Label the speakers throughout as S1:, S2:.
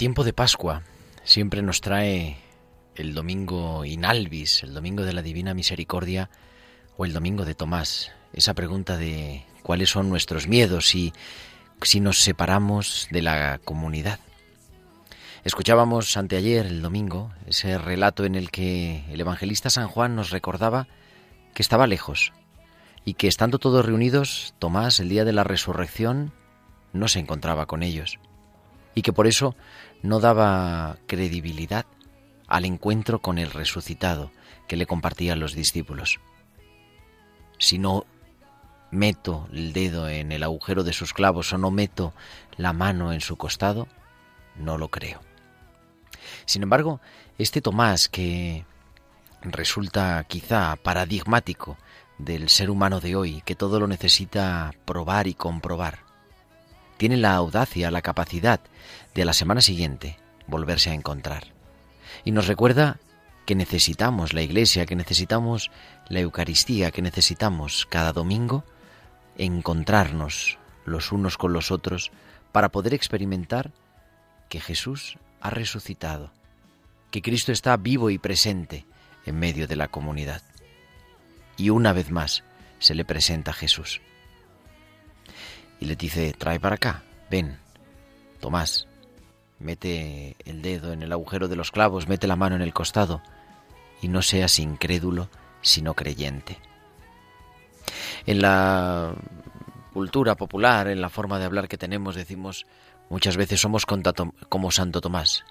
S1: Tiempo de Pascua siempre nos trae el domingo inalvis, el domingo de la Divina Misericordia o el domingo de Tomás. Esa pregunta de cuáles son nuestros miedos y si nos separamos de la comunidad. Escuchábamos anteayer, el domingo, ese relato en el que el evangelista San Juan nos recordaba que estaba lejos y que estando todos reunidos, Tomás, el día de la resurrección, no se encontraba con ellos y que por eso no daba credibilidad al encuentro con el resucitado que le compartían los discípulos. Si no meto el dedo en el agujero de sus clavos o no meto la mano en su costado, no lo creo. Sin embargo, este Tomás que resulta quizá paradigmático del ser humano de hoy, que todo lo necesita probar y comprobar, tiene la audacia, la capacidad de a la semana siguiente volverse a encontrar. Y nos recuerda que necesitamos la iglesia, que necesitamos la Eucaristía, que necesitamos cada domingo encontrarnos los unos con los otros para poder experimentar que Jesús ha resucitado, que Cristo está vivo y presente en medio de la comunidad. Y una vez más se le presenta a Jesús. Y le dice, trae para acá, ven, Tomás, mete el dedo en el agujero de los clavos, mete la mano en el costado, y no seas incrédulo, sino creyente. En la cultura popular, en la forma de hablar que tenemos, decimos muchas veces somos como Santo Tomás.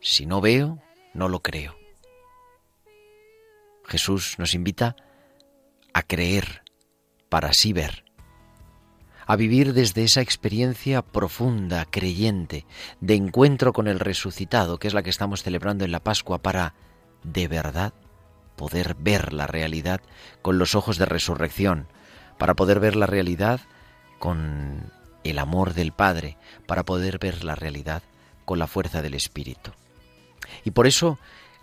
S1: Si no veo, no lo creo. Jesús nos invita a creer para así ver, a vivir desde esa experiencia profunda, creyente, de encuentro con el resucitado, que es la que estamos celebrando en la Pascua, para, de verdad, poder ver la realidad con los ojos de resurrección, para poder ver la realidad con el amor del Padre, para poder ver la realidad con la fuerza del Espíritu. Y por eso,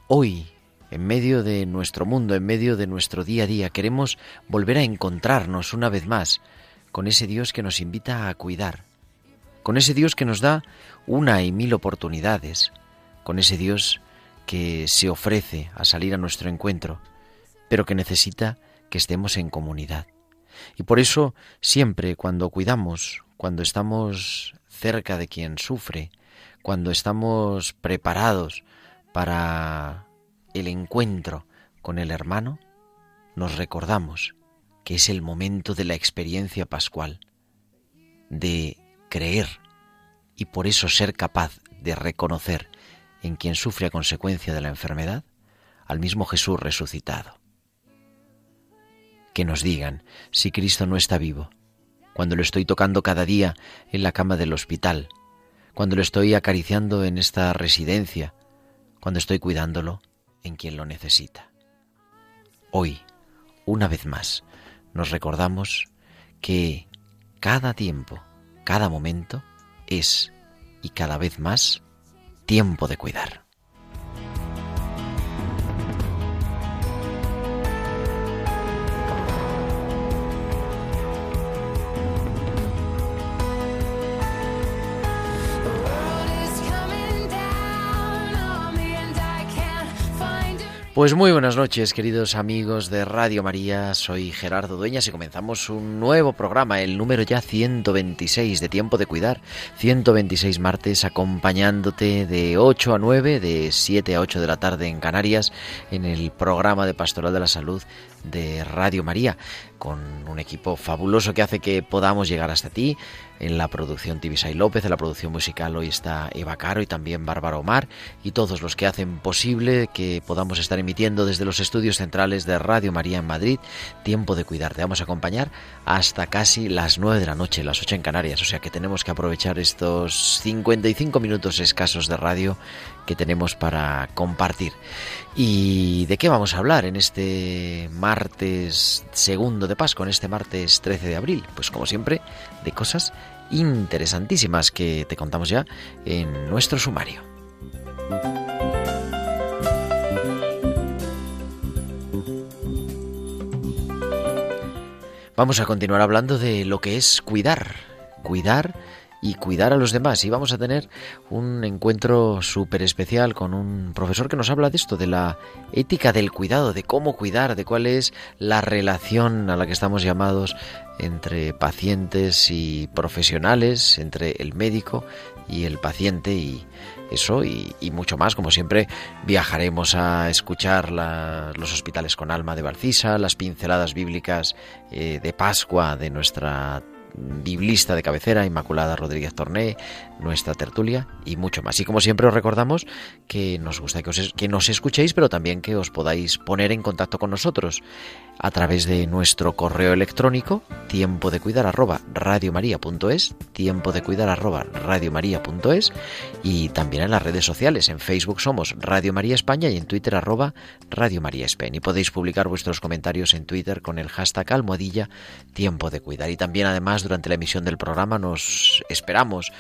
S1: hoy, en medio de nuestro mundo, en medio de nuestro día a día, queremos volver a encontrarnos una vez más con ese Dios que nos invita a cuidar, con ese Dios que nos da una y mil oportunidades, con ese Dios que se ofrece a salir a nuestro encuentro, pero que necesita que estemos en comunidad. Y por eso siempre cuando cuidamos, cuando estamos cerca de quien sufre, cuando estamos preparados para el encuentro con el hermano, nos recordamos que es el momento de la experiencia pascual, de creer y por eso ser capaz de reconocer en quien sufre a consecuencia de la enfermedad al mismo Jesús resucitado. Que nos digan si Cristo no está vivo, cuando lo estoy tocando cada día en la cama del hospital, cuando lo estoy acariciando en esta residencia, cuando estoy cuidándolo en quien lo necesita. Hoy, una vez más, nos recordamos que cada tiempo, cada momento es y cada vez más tiempo de cuidar. Pues muy buenas noches, queridos amigos de Radio María. Soy Gerardo Dueñas y comenzamos un nuevo programa, el número ya 126 de Tiempo de Cuidar. 126 martes acompañándote de 8 a 9, de 7 a 8 de la tarde en Canarias, en el programa de Pastoral de la Salud de Radio María, con un equipo fabuloso que hace que podamos llegar hasta ti. En la producción Tibisay López, en la producción musical hoy está Eva Caro y también Bárbara Omar y todos los que hacen posible que podamos estar emitiendo desde los estudios centrales de Radio María en Madrid. Tiempo de cuidar. Te vamos a acompañar hasta casi las 9 de la noche, las 8 en Canarias. O sea que tenemos que aprovechar estos 55 minutos escasos de radio que tenemos para compartir. ¿Y de qué vamos a hablar en este martes segundo de Pascua, en este martes 13 de abril? Pues como siempre, de cosas interesantísimas que te contamos ya en nuestro sumario. Vamos a continuar hablando de lo que es cuidar. Cuidar y cuidar a los demás. Y vamos a tener un encuentro súper especial con un profesor que nos habla de esto, de la ética del cuidado, de cómo cuidar, de cuál es la relación a la que estamos llamados entre pacientes y profesionales, entre el médico y el paciente y eso y, mucho más. Como siempre, viajaremos a escuchar los hospitales con alma de Barcisa, las pinceladas bíblicas eh, de Pascua de nuestra biblista de cabecera, Inmaculada Rodríguez Torné, nuestra tertulia y mucho más. Y como siempre os recordamos que nos gusta que, os, que nos escuchéis, pero también que os podáis poner en contacto con nosotros a través de nuestro correo electrónico tiempo de cuidar arroba radiomaria.es, tiempo de cuidar arroba radiomaria.es y también en las redes sociales. En Facebook somos Radio María España y en Twitter arroba Radio María España. Y podéis publicar vuestros comentarios en Twitter con el hashtag almohadilla tiempo de cuidar. Y también además durante la emisión del programa nos esperamos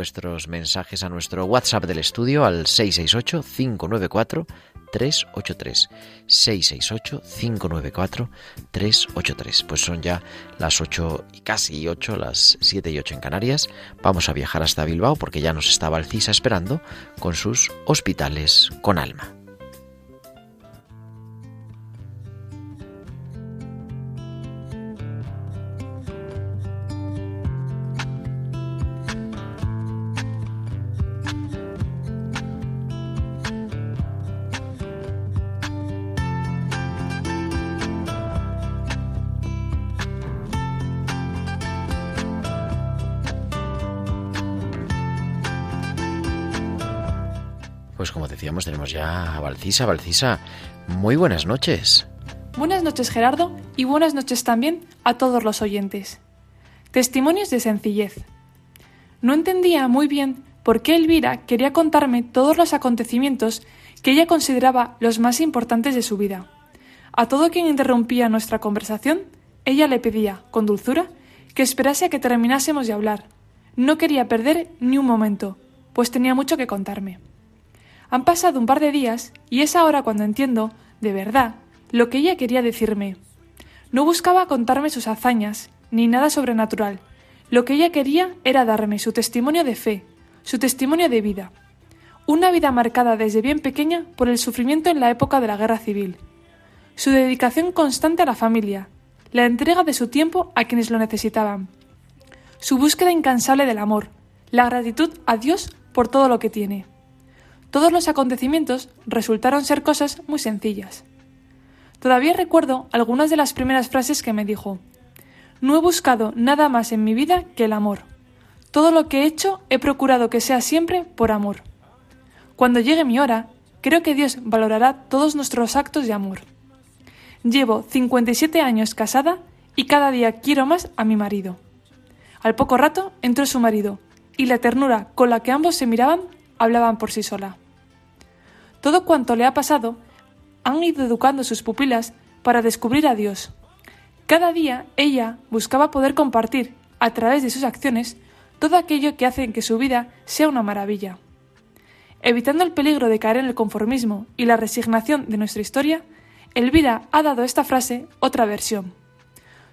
S1: vuestros mensajes a nuestro WhatsApp del estudio al 668 594 383 668 594 383. Pues son ya las 8 y casi 8, las 7 y 8 en Canarias. Vamos a viajar hasta Bilbao porque ya nos estaba el CISA esperando con sus hospitales con alma. Decíamos, tenemos ya a Valcisa. Valcisa, muy buenas noches.
S2: Buenas noches Gerardo y buenas noches también a todos los oyentes. Testimonios de sencillez. No entendía muy bien por qué Elvira quería contarme todos los acontecimientos que ella consideraba los más importantes de su vida. A todo quien interrumpía nuestra conversación, ella le pedía, con dulzura, que esperase a que terminásemos de hablar. No quería perder ni un momento, pues tenía mucho que contarme. Han pasado un par de días y es ahora cuando entiendo, de verdad, lo que ella quería decirme. No buscaba contarme sus hazañas, ni nada sobrenatural. Lo que ella quería era darme su testimonio de fe, su testimonio de vida. Una vida marcada desde bien pequeña por el sufrimiento en la época de la guerra civil. Su dedicación constante a la familia, la entrega de su tiempo a quienes lo necesitaban. Su búsqueda incansable del amor, la gratitud a Dios por todo lo que tiene. Todos los acontecimientos resultaron ser cosas muy sencillas. Todavía recuerdo algunas de las primeras frases que me dijo. No he buscado nada más en mi vida que el amor. Todo lo que he hecho he procurado que sea siempre por amor. Cuando llegue mi hora, creo que Dios valorará todos nuestros actos de amor. Llevo 57 años casada y cada día quiero más a mi marido. Al poco rato entró su marido, y la ternura con la que ambos se miraban hablaban por sí sola. Todo cuanto le ha pasado han ido educando sus pupilas para descubrir a Dios. Cada día ella buscaba poder compartir, a través de sus acciones, todo aquello que hace que su vida sea una maravilla. Evitando el peligro de caer en el conformismo y la resignación de nuestra historia, Elvira ha dado a esta frase otra versión.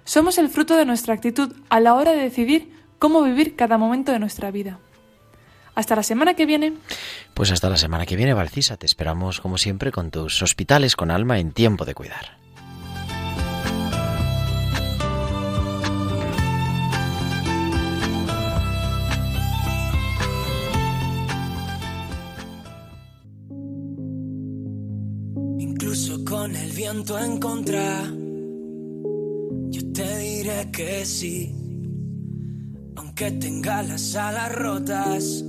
S2: Somos el fruto de nuestra actitud a la hora de decidir cómo vivir cada momento de nuestra vida. Hasta la semana que viene.
S1: Pues hasta la semana que viene, Valcisa. Te esperamos, como siempre, con tus hospitales con alma en tiempo de cuidar.
S3: Incluso con el viento en contra, yo te diré que sí. Aunque tenga las alas rotas,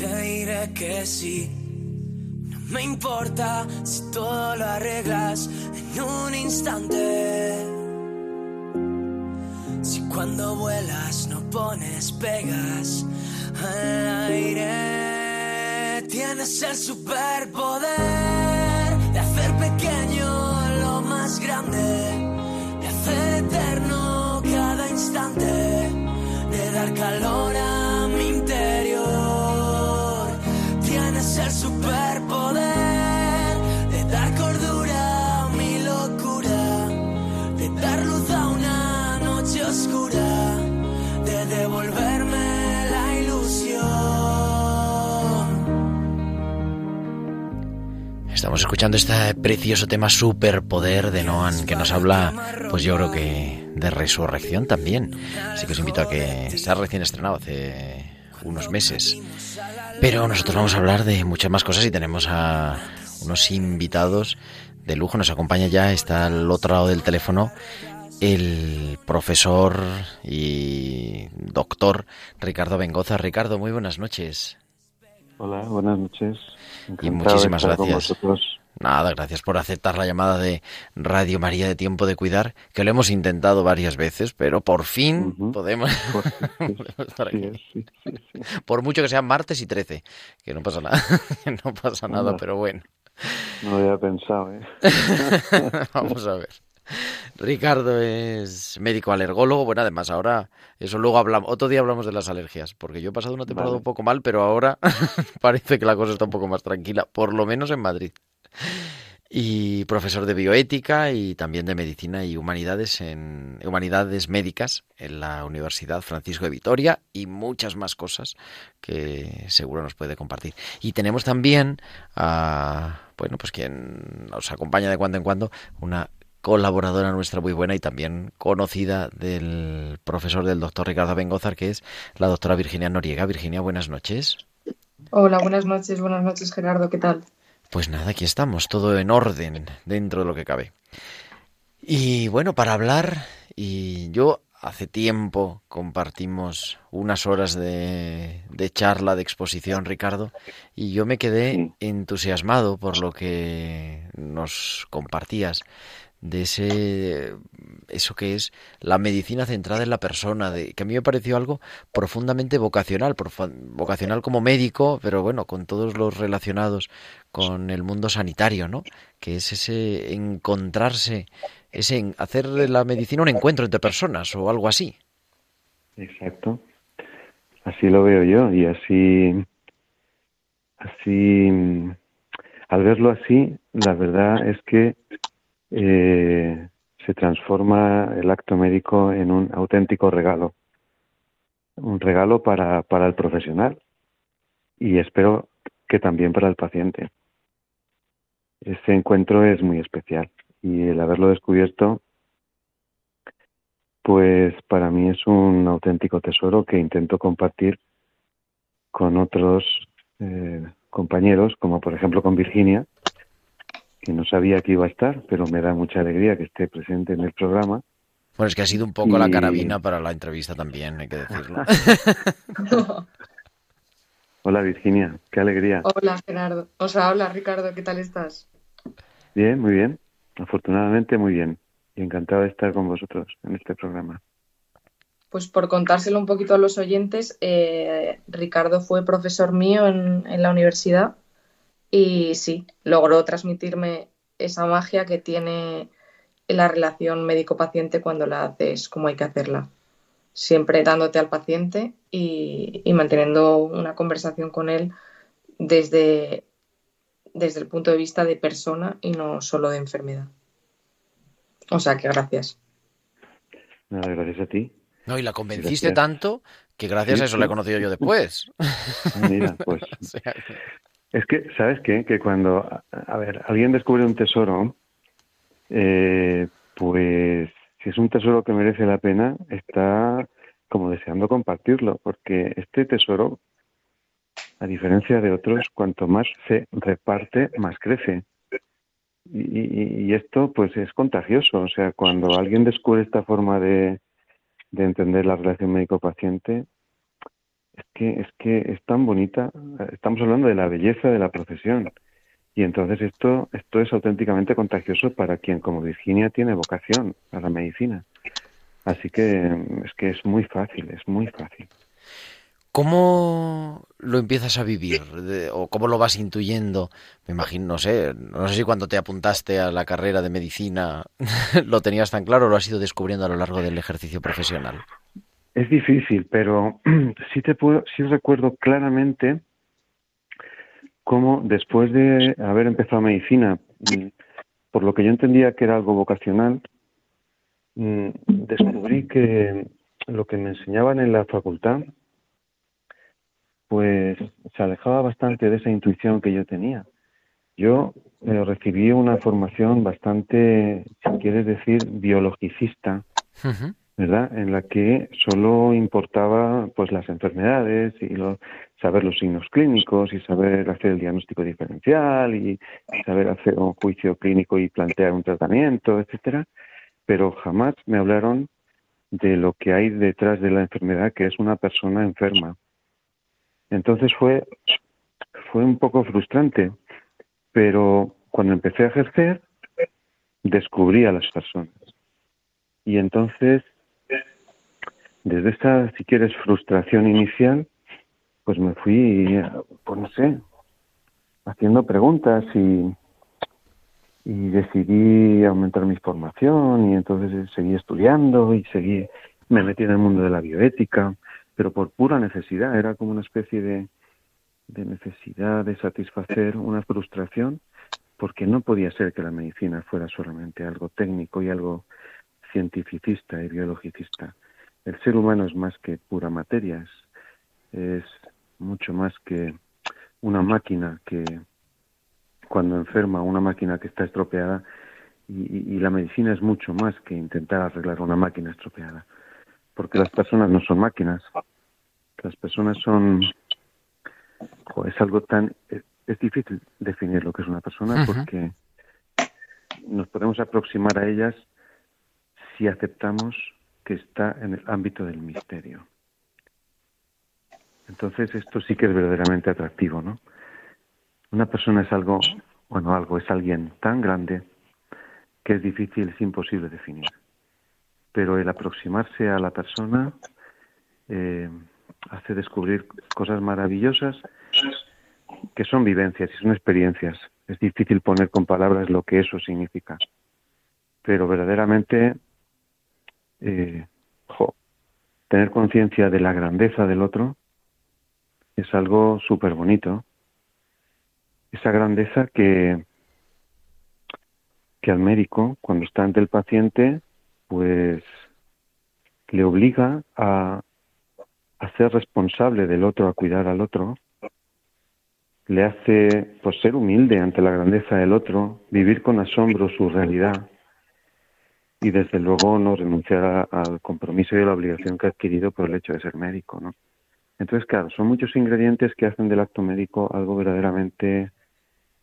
S3: te diré que sí. No me importa si todo lo arreglas en un instante. Si cuando vuelas no pones pegas al aire, tienes el superpoder de hacer pequeño lo más grande, de hacer eterno cada instante, de dar calor
S1: Estamos escuchando este precioso tema Superpoder de Noan que nos habla, pues yo creo que de resurrección también. Así que os invito a que está recién estrenado hace unos meses. Pero nosotros vamos a hablar de muchas más cosas y tenemos a unos invitados de lujo. Nos acompaña ya, está al otro lado del teléfono, el profesor y doctor Ricardo Bengoza. Ricardo, muy buenas noches.
S4: Hola, buenas noches.
S1: Y muchísimas gracias. Nada, gracias por aceptar la llamada de Radio María de Tiempo de Cuidar, que lo hemos intentado varias veces, pero por fin podemos,
S4: sí,
S1: podemos estar
S4: sí,
S1: aquí.
S4: sí, sí, sí.
S1: Por mucho que sean martes y 13, que no pasa nada, no pasa nada, pero bueno.
S4: No lo había pensado, ¿eh?
S1: Vamos a ver. Ricardo es médico alergólogo. Bueno, además ahora, eso luego hablamos, otro día hablamos de las alergias, porque yo he pasado una temporada
S4: Vale.
S1: un poco mal, pero ahora parece que la cosa está un poco más tranquila, por lo menos en Madrid. Y profesor de bioética y también de medicina y humanidades en humanidades médicas en la Universidad Francisco de Vitoria y muchas más cosas que seguro nos puede compartir. Y tenemos también a bueno, pues quien nos acompaña de cuando en cuando, una colaboradora nuestra muy buena y también conocida del profesor del doctor Ricardo Bengozar, que es la doctora Virginia Noriega. Virginia, buenas noches.
S5: Hola, buenas noches, buenas noches Gerardo, ¿qué tal?
S1: Pues nada, aquí estamos, todo en orden, dentro de lo que cabe. Y bueno, para hablar, y yo hace tiempo compartimos unas horas de, de charla, de exposición, Ricardo, y yo me quedé entusiasmado por lo que nos compartías de ese eso que es la medicina centrada en la persona, de, que a mí me pareció algo profundamente vocacional, profa- vocacional como médico, pero bueno, con todos los relacionados con el mundo sanitario, ¿no? Que es ese encontrarse, ese hacer de la medicina un encuentro entre personas o algo así.
S4: Exacto. Así lo veo yo y así, así, mm, al verlo así, la verdad es que eh, se transforma el acto médico en un auténtico regalo, un regalo para, para el profesional y espero que también para el paciente. Este encuentro es muy especial y el haberlo descubierto pues para mí es un auténtico tesoro que intento compartir con otros eh, compañeros, como por ejemplo con Virginia, que no sabía que iba a estar, pero me da mucha alegría que esté presente en el programa.
S1: Bueno, es que ha sido un poco la carabina para la entrevista también, hay que decirlo.
S4: Hola Virginia, qué alegría.
S5: Hola Gerardo, o sea, hola Ricardo, ¿qué tal estás?
S4: Bien, muy bien. Afortunadamente muy bien. Y encantado de estar con vosotros en este programa.
S5: Pues por contárselo un poquito a los oyentes, eh, Ricardo fue profesor mío en, en la universidad y sí, logró transmitirme esa magia que tiene la relación médico-paciente cuando la haces como hay que hacerla. Siempre dándote al paciente y, y manteniendo una conversación con él desde, desde el punto de vista de persona y no solo de enfermedad. O sea que gracias.
S4: Nada, gracias a ti.
S1: No, y la convenciste
S4: Gracias.
S1: tanto Que gracias a eso le he conocido yo después.
S4: Mira, pues. Es que, ¿sabes qué? Que cuando, a ver, alguien descubre un tesoro, eh, pues si es un tesoro que merece la pena, está como deseando compartirlo, porque este tesoro, a diferencia de otros, cuanto más se reparte, más crece. Y, esto, pues, es contagioso. O sea, cuando alguien descubre esta forma de, de entender la relación médico-paciente, es que, es que es tan bonita. Estamos hablando de la belleza de la profesión. Y entonces esto, esto es auténticamente contagioso para quien, como Virginia, tiene vocación a la medicina. Así que es que es muy fácil, es muy fácil.
S1: ¿Cómo lo empiezas a vivir? ¿O cómo lo vas intuyendo? Me imagino, no sé, no sé si cuando te apuntaste a la carrera de medicina lo tenías tan claro o lo has ido descubriendo a lo largo del ejercicio profesional.
S4: Es difícil, pero sí te puedo, sí recuerdo claramente cómo después de haber empezado medicina, mm, por lo que yo entendía que era algo vocacional, mm, descubrí que lo que me enseñaban en la facultad, pues se alejaba bastante de esa intuición que yo tenía. Yo eh, recibí una formación bastante, si quieres decir, biologicista, ¿verdad? En la que solo importaba pues las enfermedades y saber los signos clínicos y saber hacer el diagnóstico diferencial y, saber hacer un juicio clínico y plantear un tratamiento, etcétera, pero jamás me hablaron de lo que hay detrás de la enfermedad, que es una persona enferma. Entonces fue fue un poco frustrante, pero cuando empecé a ejercer descubrí a las personas. Y entonces desde esta, si quieres, frustración inicial, pues me fui, pues no sé, haciendo preguntas y, y decidí aumentar mi formación y entonces seguí estudiando y seguí, me metí en el mundo de la bioética, pero por pura necesidad, era como una especie de, de necesidad de satisfacer una frustración porque no podía ser que la medicina fuera solamente algo técnico y algo cientificista y biologicista el ser humano es más que pura materia, es, mucho más que una máquina que cuando enferma, una máquina que está estropeada, y, la medicina es mucho más que intentar arreglar una máquina estropeada, porque las personas no son máquinas, las personas son, es algo tan, es, difícil definir lo que es una persona porque nos podemos aproximar a ellas si aceptamos que está en el ámbito del misterio. Entonces esto sí que es verdaderamente atractivo, ¿no? Una persona es algo, bueno, algo es alguien tan grande que es difícil, es imposible definir. Pero el aproximarse a la persona eh, hace descubrir cosas maravillosas que son vivencias y son experiencias. Es difícil poner con palabras lo que eso significa. Pero verdaderamente eh, tener conciencia de la grandeza del otro es algo súper bonito. Esa grandeza que, que al médico, cuando está ante el paciente, pues le obliga a, a ser responsable del otro, a cuidar al otro, le hace pues, ser humilde ante la grandeza del otro, vivir con asombro su realidad y desde luego no renunciar al compromiso y a la obligación que ha adquirido por el hecho de ser médico, ¿no? Entonces, claro, son muchos ingredientes que hacen del acto médico algo verdaderamente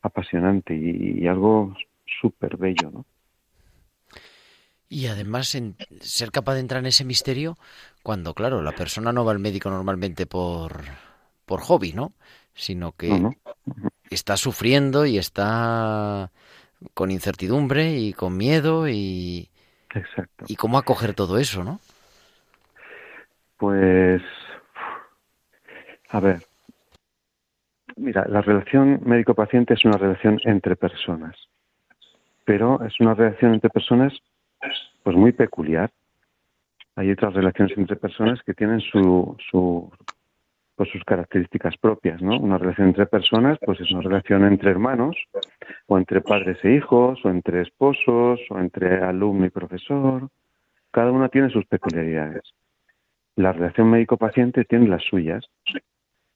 S4: apasionante y, algo súper bello, ¿no?
S1: Y además en ser capaz de entrar en ese misterio cuando, claro, la persona no va al médico normalmente por, por hobby, ¿no? Sino que está sufriendo y está con incertidumbre y con miedo y,
S4: Exacto.
S1: ¿Y cómo acoger todo eso, no?
S4: Pues, a ver, mira, la relación médico-paciente es una relación entre personas, pero es una relación entre personas pues muy peculiar. Hay otras relaciones entre personas que tienen su, su pues sus características propias, ¿no? Una relación entre personas, pues es una relación entre hermanos, o entre padres e hijos, o entre esposos, o entre alumno y profesor. Cada una tiene sus peculiaridades. la relación médico-paciente tiene las suyas.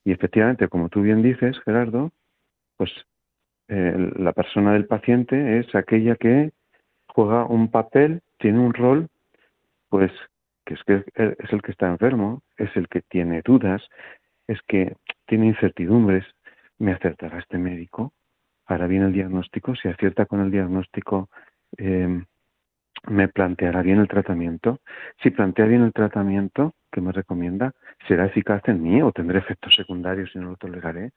S4: Y efectivamente, como tú bien dices, Gerardo, pues eh, la persona del paciente es aquella que juega un papel, tiene un rol, pues que es, que es el que está enfermo, es el que tiene dudas, es que tiene incertidumbres. ¿Me acertará este médico? ¿Hará bien el diagnóstico? Si acierta con el diagnóstico, eh, ¿me planteará bien el tratamiento? Si plantea bien el tratamiento que me recomienda, ¿será eficaz en mí o tendré efectos secundarios y no lo toleraré?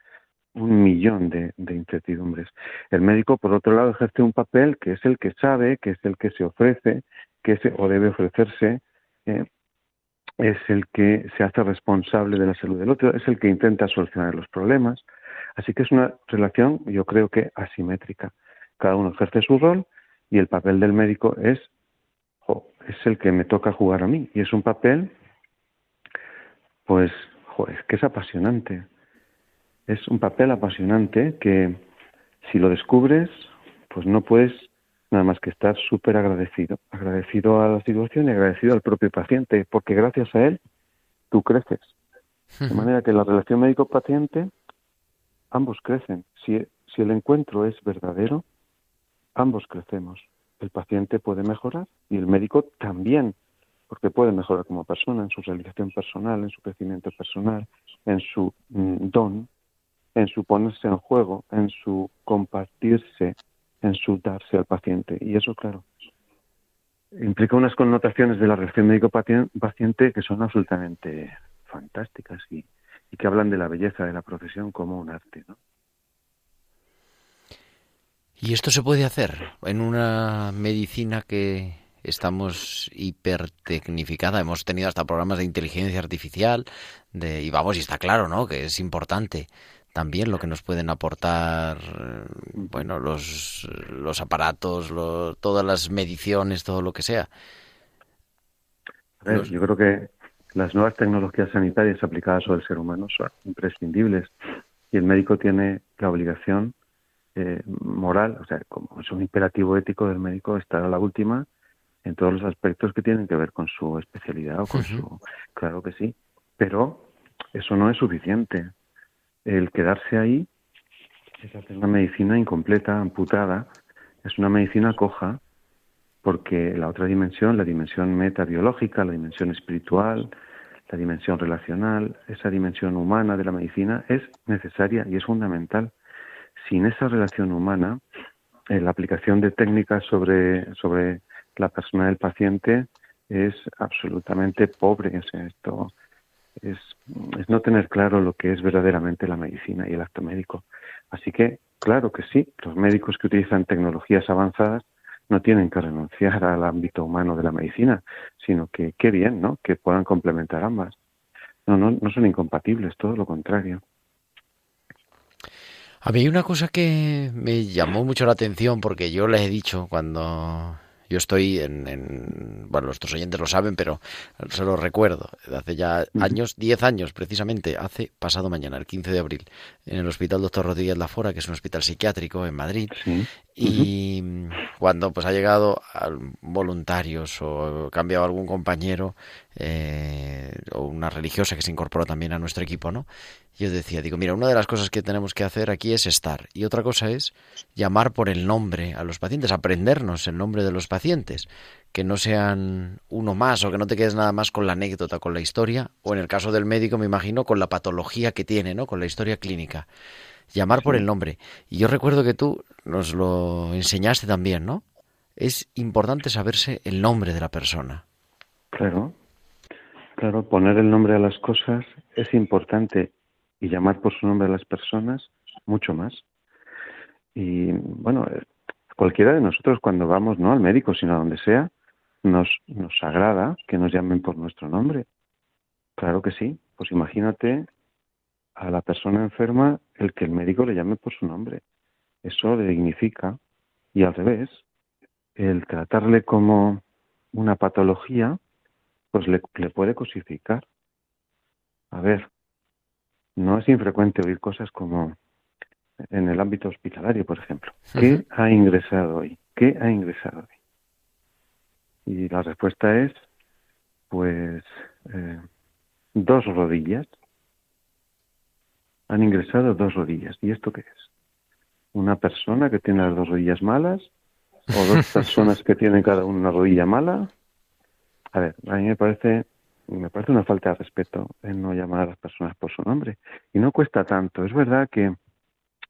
S4: un millón de, incertidumbres. El médico, por otro lado, ejerce un papel que es el que sabe, que es el que se ofrece, que se, o debe ofrecerse, eh, es el que se hace responsable de la salud del otro, es el que intenta solucionar los problemas. Así que es una relación, yo creo que asimétrica. Cada uno ejerce su rol y el papel del médico es, es el que me toca jugar a mí. Y es un papel, pues, es que es apasionante es un papel apasionante que si lo descubres, pues no puedes nada más que estar súper agradecido, agradecido a la situación y agradecido al propio paciente, porque gracias a él tú creces. De manera que la relación médico-paciente, ambos crecen. Si, si el encuentro es verdadero, ambos crecemos. El paciente puede mejorar y el médico también, porque puede mejorar como persona en su realización personal, en su crecimiento personal, en su mm, don, en su ponerse en juego, en su compartirse, en al paciente. Y eso, claro, implica unas connotaciones de la relación médico-paciente que son absolutamente fantásticas y, y, que hablan de la belleza de la profesión como un arte. ¿no?
S1: ¿Y esto se puede hacer en una medicina que estamos hipertecnificada. Hemos tenido hasta programas de inteligencia artificial, de, y vamos, y está claro, ¿no? Que es importante también lo que nos pueden aportar, bueno, los, los aparatos, todas las mediciones, todo lo que sea.
S4: Yo creo que las nuevas tecnologías sanitarias aplicadas sobre el ser humano son imprescindibles y el médico tiene la obligación eh, moral, o sea, como es un imperativo ético del médico estar a la última en todos los aspectos que tienen que ver con su especialidad o con su... Claro que sí, pero eso no es suficiente el quedarse ahí es hacer una medicina incompleta, amputada, es una medicina coja, porque la otra dimensión, la dimensión metabiológica, la dimensión espiritual, la dimensión relacional, esa dimensión humana de la medicina es necesaria y es fundamental. Sin esa relación humana, eh, la aplicación de técnicas sobre, sobre la persona del paciente es absolutamente pobre. esto es, no tener claro lo que es verdaderamente la medicina y el acto médico. Así que, claro que sí, los médicos que utilizan tecnologías avanzadas no tienen que renunciar al ámbito humano de la medicina, sino que qué bien, ¿no? Que puedan complementar ambas. No, no, no son incompatibles, todo lo contrario.
S1: A mí hay una cosa que me llamó mucho la atención porque yo les he dicho cuando yo estoy en, bueno, nuestros oyentes lo saben, pero se lo recuerdo. Hace ya años, 10 años precisamente, hace pasado mañana, el 15 de abril, en el Hospital Doctor Rodríguez Lafora, que es un hospital psiquiátrico en Madrid. Y cuando pues ha llegado voluntarios o cambiado algún compañero eh, o una religiosa que se incorporó también a nuestro equipo, ¿no? Yo decía, digo, mira, una de las cosas que tenemos que hacer aquí es estar y otra cosa es llamar por el nombre a los pacientes, aprendernos el nombre de los pacientes, que no sean uno más o que no te quedes nada más con la anécdota, con la historia, o en el caso del médico, me imagino, con la patología que tiene, ¿no? Con la historia clínica. Llamar por el nombre. Y yo recuerdo que tú nos lo enseñaste también, ¿no? Es importante saberse el nombre de la persona.
S4: Claro, claro, poner el nombre a las cosas es importante y llamar por su nombre a las personas mucho más. Y bueno, eh, cualquiera de nosotros cuando vamos no al médico, sino a donde sea, nos, nos agrada que nos llamen por nuestro nombre. Claro que sí. Pues imagínate a la persona enferma el que el médico le llame por su nombre. Eso le dignifica. Y al revés, el tratarle como una patología, pues le, le puede cosificar. A ver, no es infrecuente oír cosas como en el ámbito hospitalario, por ejemplo. ¿Qué ha ingresado hoy? ¿Qué ha ingresado hoy? Y la respuesta es, pues, eh, dos rodillas. Han ingresado dos rodillas. ¿Y esto qué es? ¿Una persona que tiene las dos rodillas malas? ¿O dos personas que tienen cada una rodilla mala? A ver, a mí me parece, me parece una falta de respeto en no llamar a las personas por su nombre. Y no cuesta tanto. Es verdad que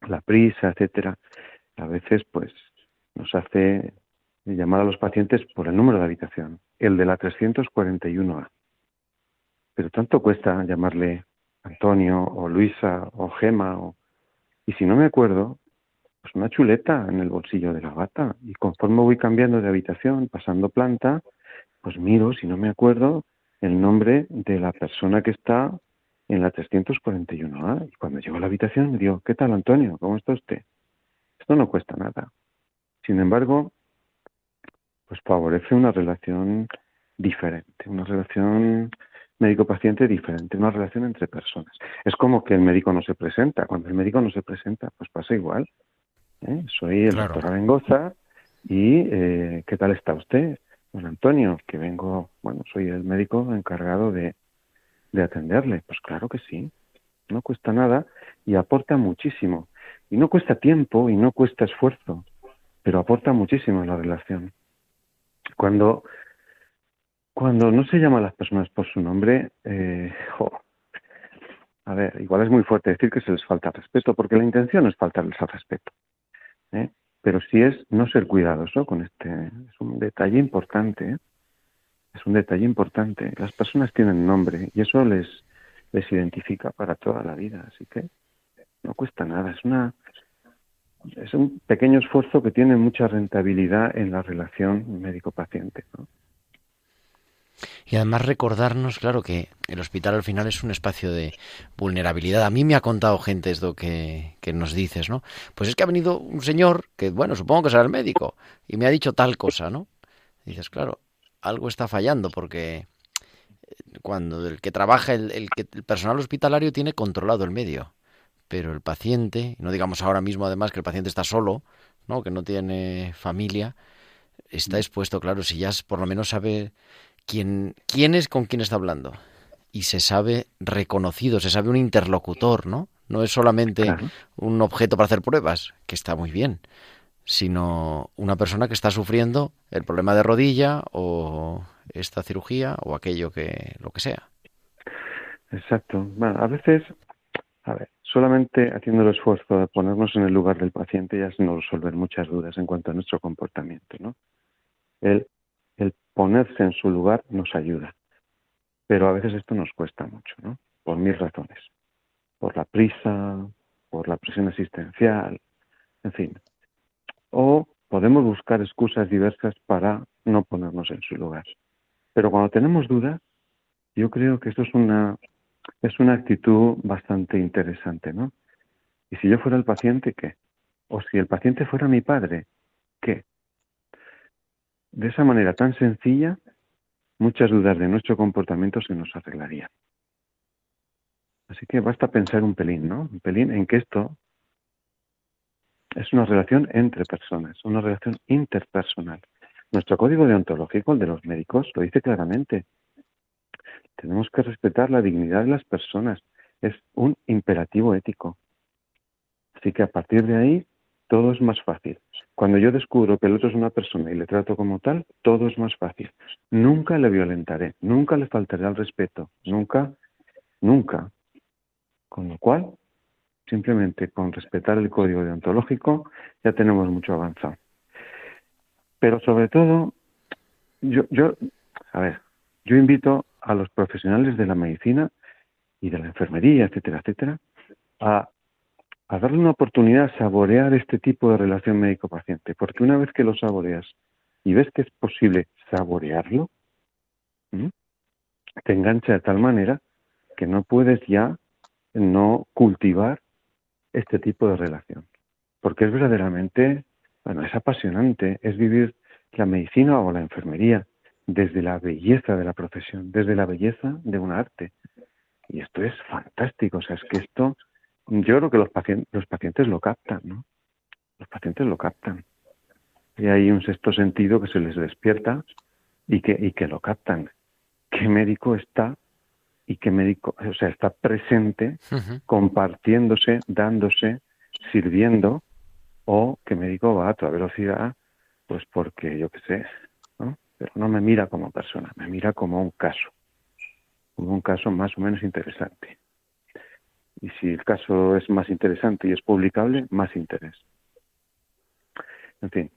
S4: la prisa, etcétera, a veces pues nos hace llamar a los pacientes por el número de habitación, el de la 341A. Pero tanto cuesta llamarle Antonio o Luisa o Gema o... Y si no me acuerdo, pues una chuleta en el bolsillo de la bata. Y conforme voy cambiando de habitación, pasando planta, pues miro, si no me acuerdo, el nombre de la persona que está en la 341A. Y cuando llego a la habitación me digo, ¿qué tal Antonio? ¿Cómo está usted? Esto no cuesta nada. Sin embargo, pues favorece una relación diferente, una relación médico-paciente diferente, una relación entre personas. Es como que el médico no se presenta. Cuando el médico no se presenta, pues pasa igual. ¿eh? Soy el doctor Abengoza y eh, ¿qué tal está usted? Don Antonio, que vengo, bueno, soy el médico encargado de, de atenderle. Pues claro que sí, no cuesta nada y aporta muchísimo. Y no cuesta tiempo y no cuesta esfuerzo, pero aporta muchísimo en la relación. Cuando, cuando no se llama a las personas por su nombre, eh, a ver, igual es muy fuerte decir que se les falta respeto, porque la intención es faltarles al respeto. ¿eh? Pero sí es no ser cuidadoso con este, es un detalle importante. ¿eh? Es un detalle importante. Las personas tienen nombre y eso les, les identifica para toda la vida. Así que no cuesta nada. Es una es un pequeño esfuerzo que tiene mucha rentabilidad en la relación médico-paciente.
S1: Y además recordarnos, claro, que el hospital al final es un espacio de vulnerabilidad. A mí me ha contado gente esto que, que nos dices, ¿no? Pues es que ha venido un señor, que bueno, supongo que será el médico, y me ha dicho tal cosa, ¿no? dices, claro, algo está fallando porque cuando el que trabaja, el, el, el personal hospitalario tiene controlado el medio pero el paciente, no digamos ahora mismo además que el paciente está solo, ¿no? que no tiene familia, está expuesto, claro, si ya por lo menos sabe quién, quién es con quién está hablando y se sabe reconocido, se sabe un interlocutor, ¿no? No es solamente un objeto para hacer pruebas, que está muy bien, sino una persona que está sufriendo el problema de rodilla o esta cirugía o aquello que lo que sea.
S4: Exacto. Bueno, a veces, a ver, solamente haciendo el esfuerzo de ponernos en el lugar del paciente ya se nos resolver muchas dudas en cuanto a nuestro comportamiento, ¿no? El, el ponerse en su lugar nos ayuda, pero a veces esto nos cuesta mucho, ¿no? Por mil razones, por la prisa, por la presión asistencial, en fin. O podemos buscar excusas diversas para no ponernos en su lugar. Pero cuando tenemos dudas, yo creo que esto es una es una actitud bastante interesante, ¿no? Y si yo fuera el paciente, ¿qué? O si el paciente fuera mi padre, ¿qué? De esa manera tan sencilla, muchas dudas de nuestro comportamiento se nos arreglarían. Así que basta pensar un pelín, ¿no? Un pelín en que esto es una relación entre personas, una relación interpersonal. Nuestro código deontológico, el de los médicos, lo dice claramente. Tenemos que respetar la dignidad de las personas. Es un imperativo ético. Así que a partir de ahí, todo es más fácil. Cuando yo descubro que el otro es una persona y le trato como tal, todo es más fácil. Nunca le violentaré, nunca le faltaré al respeto, nunca, nunca. Con lo cual, simplemente con respetar el código deontológico ya tenemos mucho avanzado. Pero sobre todo, yo, yo, a ver, yo invito a los profesionales de la medicina y de la enfermería, etcétera, etcétera, a, darle una oportunidad a saborear este tipo de relación médico-paciente, porque una vez que lo saboreas y ves que es posible saborearlo, te engancha de tal manera que no puedes ya no cultivar este tipo de relación, porque es verdaderamente, bueno, es apasionante, es vivir la medicina o la enfermería desde la belleza de la profesión, desde la belleza de un arte. Y esto es fantástico, o sea, es que esto, yo creo que los pacientes, los pacientes lo captan, ¿no? Los pacientes lo captan. Y hay un sexto sentido que se les despierta y que, y que lo captan. ¿Qué médico está y qué médico, o sea, está presente, compartiéndose, dándose, sirviendo, o qué médico va a toda velocidad, pues porque yo qué sé, ¿no? Pero no me mira como persona, me mira como un caso, como un caso más o menos interesante. Y si el caso es más interesante y es publicable, más interés. En fin,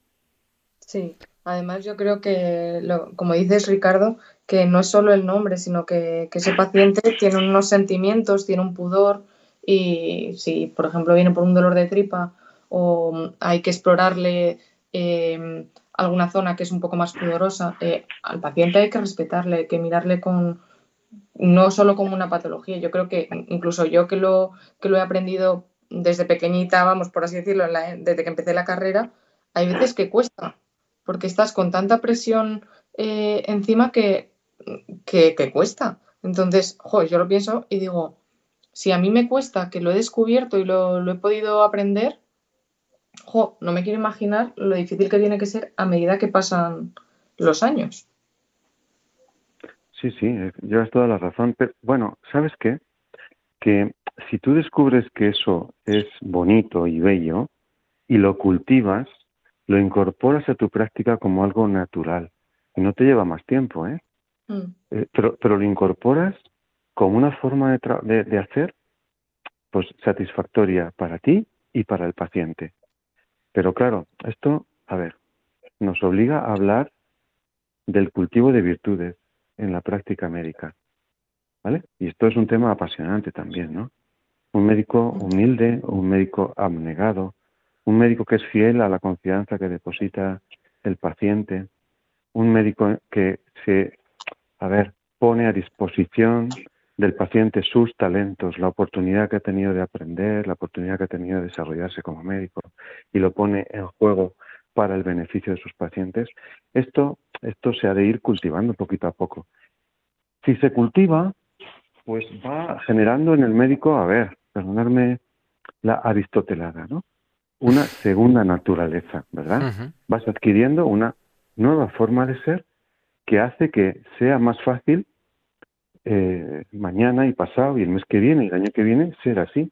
S5: Sí, además yo creo que, lo- como dices Ricardo, que no es solo el nombre, sino que, ese paciente tiene unos sentimientos, tiene un pudor y si, por ejemplo, viene por un dolor de tripa o hay que explorarle eh, alguna zona que es un poco más pudorosa, eh, al paciente hay que respetarle, hay que mirarle con, no solo como una patología. Yo creo que incluso yo que lo, que lo he aprendido desde pequeñita, vamos, por así decirlo, desde que empecé la carrera, hay veces que cuesta, porque estás con tanta presión eh, encima que, que, cuesta. Entonces, yo lo pienso y digo, si a mí me cuesta, que lo he descubierto y lo, he podido aprender, no me quiero imaginar lo difícil que tiene que ser a medida que pasan los años.
S4: Sí, sí, eh, llevas toda la razón. Pero, bueno, ¿sabes qué? Que si tú descubres que eso es bonito y bello y lo cultivas, lo incorporas a tu práctica como algo natural. Y no te lleva más tiempo, ¿eh?
S5: Mm,
S4: Eh, pero, pero lo incorporas como una forma de, tra- de, de hacer pues satisfactoria para ti y para el paciente. Pero claro, esto, a ver, nos obliga a hablar del cultivo de virtudes en la práctica médica. ¿Vale? Y esto es un tema apasionante también, ¿no? Un médico humilde, un médico abnegado, un médico que es fiel a la confianza que deposita el paciente, un médico que se, a ver, pone a disposición del paciente sus talentos, la oportunidad que ha tenido de aprender, la oportunidad que ha tenido de desarrollarse como médico y lo pone en juego para el beneficio de sus pacientes. Esto, esto se ha de ir cultivando poquito a poco. Si se cultiva, pues va generando en el médico, a ver, perdonadme la aristotelada, ¿no? Una segunda naturaleza, ¿verdad? Vas adquiriendo una nueva forma de ser que hace que sea más fácil eh, mañana y pasado y el mes que viene y el año que viene ser así,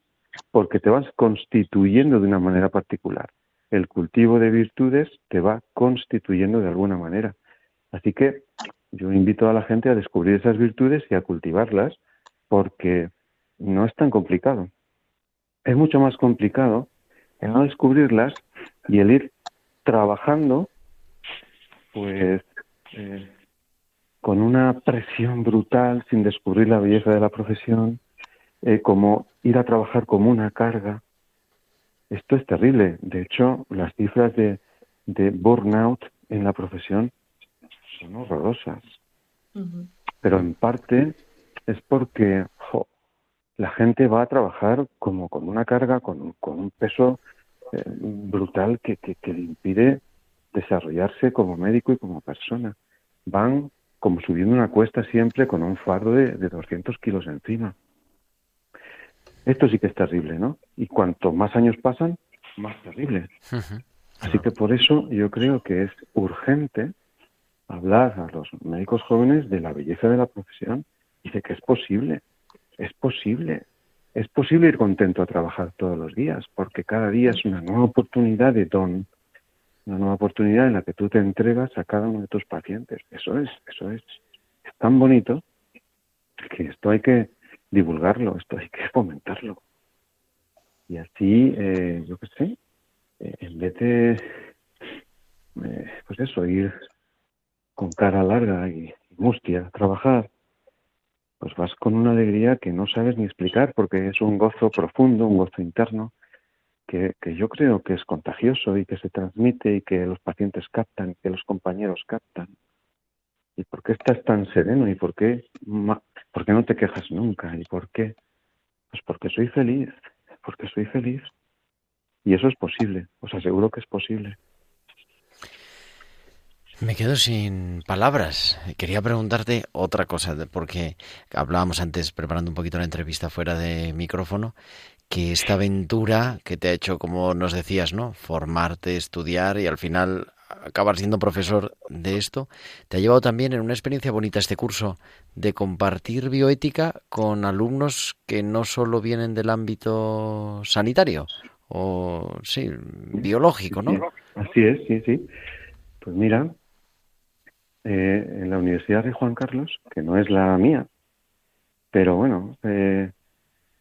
S4: porque te vas constituyendo de una manera particular. El cultivo de virtudes te va constituyendo de alguna manera. Así que yo invito a la gente a descubrir esas virtudes y a cultivarlas porque no es tan complicado. Es mucho más complicado el no descubrirlas y el ir trabajando pues eh, con una presión brutal sin descubrir la belleza de la profesión, eh, como ir a trabajar como una carga. Esto es terrible. De hecho, las cifras de, de burnout en la profesión son horrorosas. Pero en parte es porque jo, la gente va a trabajar como con una carga, con, un- con un peso eh, brutal que, que, que le impide desarrollarse como médico y como persona. Van como subiendo una cuesta siempre con un fardo de, de 200 kilos encima. Esto sí que es terrible, ¿no? Y cuanto más años pasan, más terrible. Así que por eso yo creo que es urgente hablar a los médicos jóvenes de la belleza de la profesión y de que es posible, es posible, es posible ir contento a trabajar todos los días, porque cada día es una nueva oportunidad de don, una nueva oportunidad en la que tú te entregas a cada uno de tus pacientes. Eso es, eso es, es tan bonito que esto hay que divulgarlo, esto hay que fomentarlo. Y así, eh, yo qué sé, eh, en vez de, eh, pues eso, ir con cara larga y, mustia trabajar, pues vas con una alegría que no sabes ni explicar porque es un gozo profundo, un gozo interno, que, que yo creo que es contagioso y que se transmite y que los pacientes captan, que los compañeros captan. ¿Y por qué estás tan sereno? ¿Y por qué, por qué no te quejas nunca? ¿Y por qué? Pues porque soy feliz, porque soy feliz. Y eso es posible, os aseguro que es posible.
S1: Me quedo sin palabras. Quería preguntarte otra cosa, porque hablábamos antes, preparando un poquito la entrevista fuera de micrófono, que esta aventura que te ha hecho, como nos decías, ¿no? Formarte, estudiar y al final acabar siendo profesor de esto, te ha llevado también en una experiencia bonita este curso de compartir bioética con alumnos que no solo vienen del ámbito sanitario, o sí, biológico, ¿no?
S4: Así es, sí, sí. Pues mira, eh, en la Universidad de Juan Carlos, que no es la mía, pero bueno, eh,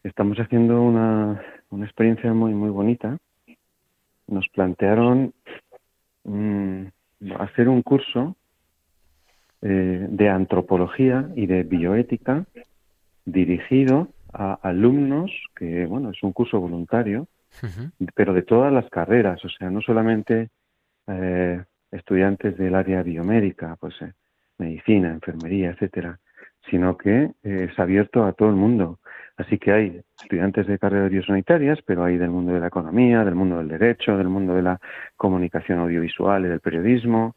S4: estamos haciendo una, una experiencia muy, muy bonita. Nos plantearon mm, hacer un curso eh, de antropología y de bioética dirigido a alumnos, que bueno, es un curso voluntario, pero de todas las carreras, o sea, no solamente eh, estudiantes del área biomédica, pues eh, medicina, enfermería, etcétera, sino que eh, es abierto a todo el mundo. Así que hay estudiantes de carreras biosanitarias, pero hay del mundo de la economía, del mundo del derecho, del mundo de la comunicación audiovisual y del periodismo.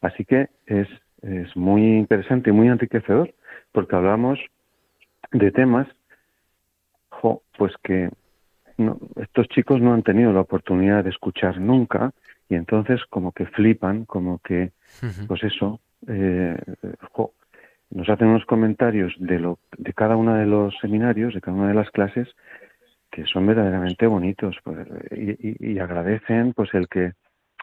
S4: Así que es, es muy interesante y muy enriquecedor, porque hablamos de temas pues que estos chicos no han tenido la oportunidad de escuchar nunca y entonces como que flipan, como que, pues eso, eh, nos hacen unos comentarios de, lo, de cada uno de los seminarios, de cada una de las clases, que son verdaderamente bonitos pues, y, y, agradecen pues el que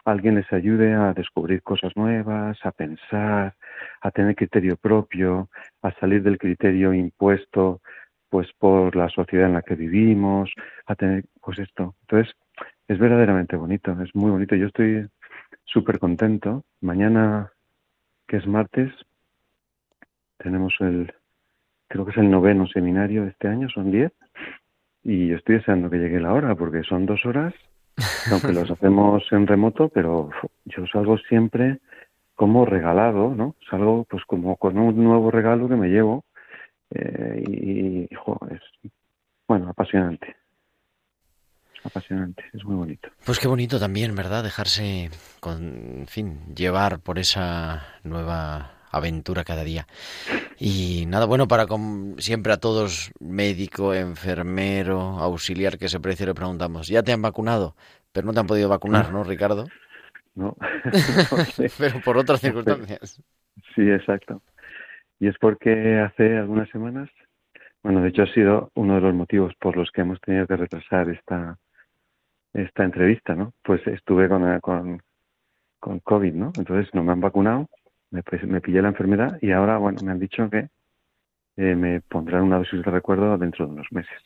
S4: alguien les ayude a descubrir cosas nuevas, a pensar, a tener criterio propio, a salir del criterio impuesto pues por la sociedad en la que vivimos, a tener pues esto. Entonces, es verdaderamente bonito, es muy bonito. Yo estoy súper contento. Mañana, que es martes, tenemos el, creo que es el noveno seminario de este año, son diez, y yo estoy deseando que llegue la hora, porque son dos horas, aunque los hacemos en remoto, pero yo salgo siempre como regalado, ¿no? Salgo pues como con un nuevo regalo que me llevo eh, y, es, bueno, apasionante. Apasionante, es muy bonito.
S1: Pues qué bonito también, ¿verdad? Dejarse, con, en fin, llevar por esa nueva aventura cada día. Y nada, bueno, para siempre a todos, médico, enfermero, auxiliar que se precie, le preguntamos, ¿ya te han vacunado? Pero no te han podido vacunar, ¿no, Ricardo?
S4: No.
S1: Pero por otras circunstancias.
S4: Sí, exacto. Y es porque hace algunas semanas, bueno, de hecho ha sido uno de los motivos por los que hemos tenido que retrasar esta, esta entrevista, ¿no? Pues estuve con, con, con COVID, ¿no? Entonces no me han vacunado, me, me pillé la enfermedad y ahora, bueno, me han dicho que eh, me pondrán una dosis de recuerdo dentro de unos meses.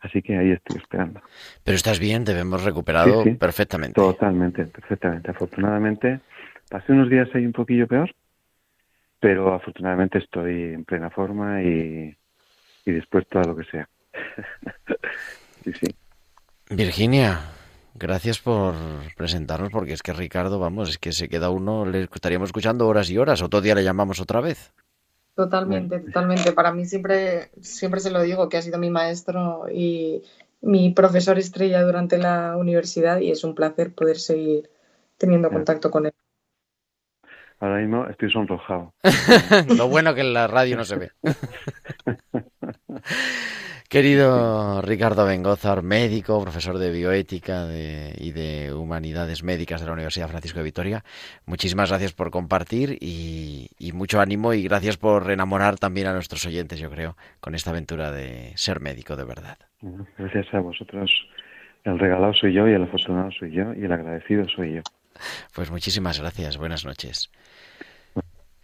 S4: Así que ahí estoy esperando.
S1: Pero estás bien, te hemos recuperado perfectamente.
S4: Totalmente, perfectamente. Afortunadamente, pasé unos días ahí un poquillo peor, pero afortunadamente estoy en plena forma y, y dispuesto a lo que sea. sí, sí.
S1: Virginia, gracias por presentarnos, porque es que Ricardo, vamos, es que se queda uno, le estaríamos escuchando horas y horas, otro día le llamamos otra vez.
S5: Totalmente, totalmente. Para mí siempre, siempre se lo digo, que ha sido mi maestro y mi profesor estrella durante la universidad y es un placer poder seguir teniendo contacto con él.
S4: Ahora mismo estoy sonrojado.
S1: Lo bueno que en la radio no se ve. Querido Ricardo Bengozar, médico, profesor de bioética y de humanidades médicas de la Universidad Francisco de Vitoria, muchísimas gracias por compartir y, mucho ánimo y gracias por enamorar también a nuestros oyentes, yo creo, con esta aventura de ser médico de verdad.
S4: Gracias a vosotros. El regalado soy yo y el afortunado soy yo y el agradecido soy yo.
S1: Pues muchísimas gracias. Buenas noches.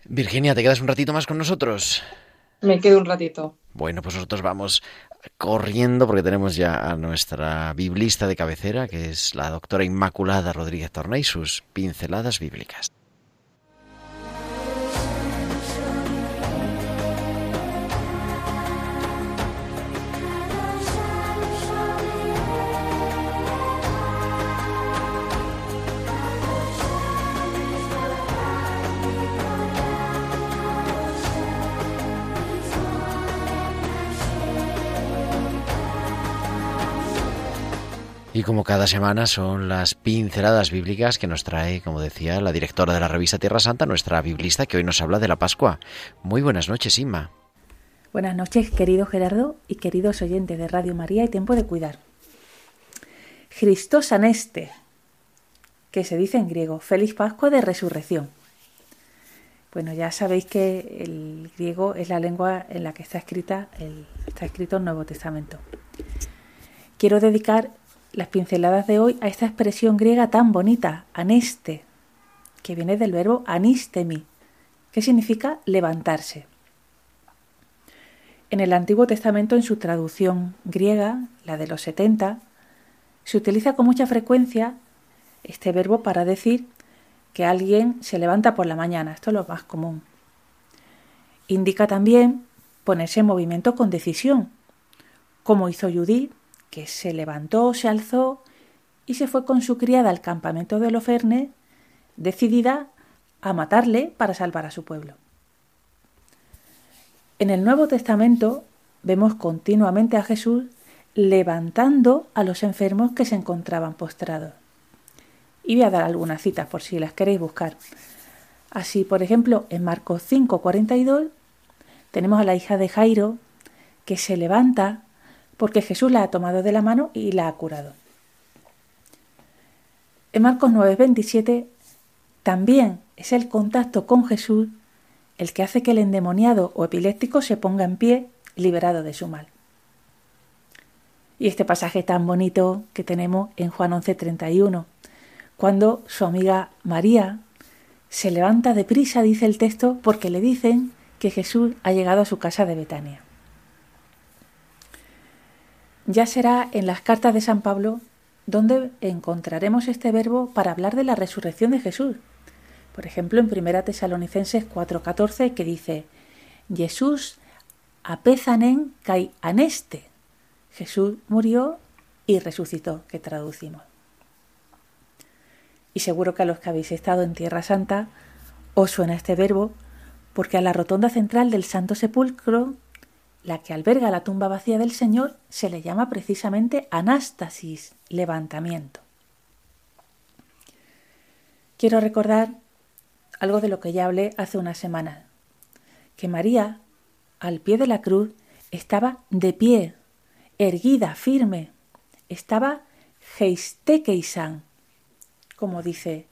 S1: Virginia, ¿te quedas un ratito más con nosotros?
S5: Me quedo un ratito.
S1: Bueno, pues nosotros vamos corriendo porque tenemos ya a nuestra biblista de cabecera, que es la doctora Inmaculada Rodríguez Tornay, sus pinceladas bíblicas. Y como cada semana son las pinceladas bíblicas que nos trae, como decía, la directora de la revista Tierra Santa, nuestra biblista, que hoy nos habla de la Pascua. Muy buenas noches, Inma.
S6: Buenas noches, querido Gerardo y queridos oyentes de Radio María y Tiempo de Cuidar. Christos aneste. que se dice en griego, Feliz Pascua de Resurrección. Bueno, ya sabéis que el griego es la lengua en la que está escrita el, está escrito el Nuevo Testamento. Quiero dedicar las pinceladas de hoy a esta expresión griega tan bonita, aneste, que viene del verbo anistemi, que significa levantarse. En el Antiguo Testamento, en su traducción griega, la de los 70, se utiliza con mucha frecuencia este verbo para decir que alguien se levanta por la mañana. Esto es lo más común. Indica también ponerse en movimiento con decisión, como hizo Judith, que se levantó, se alzó y se fue con su criada al campamento de Loferne, decidida a matarle para salvar a su pueblo. En el Nuevo Testamento vemos continuamente a Jesús levantando a los enfermos que se encontraban postrados. Y voy a dar algunas citas por si las queréis buscar. Así, por ejemplo, en Marcos 5:42 tenemos a la hija de Jairo que se levanta porque Jesús la ha tomado de la mano y la ha curado. En Marcos 9:27 también es el contacto con Jesús el que hace que el endemoniado o epiléptico se ponga en pie liberado de su mal. Y este pasaje tan bonito que tenemos en Juan 11:31, cuando su amiga María se levanta deprisa, dice el texto, porque le dicen que Jesús ha llegado a su casa de Betania. Ya será en las cartas de San Pablo donde encontraremos este verbo para hablar de la resurrección de Jesús, por ejemplo, en 1 Tesalonicenses 4:14 que dice, Jesús apezanen kai aneste. Jesús murió y resucitó, que traducimos. Y seguro que a los que habéis estado en Tierra Santa os suena este verbo, porque a la rotonda central del Santo Sepulcro, la que alberga la tumba vacía del Señor, se le llama precisamente anástasis, levantamiento. Quiero recordar algo de lo que ya hablé hace una semana, que María, al pie de la cruz, estaba de pie, erguida, firme, estaba geistekeisan, como dice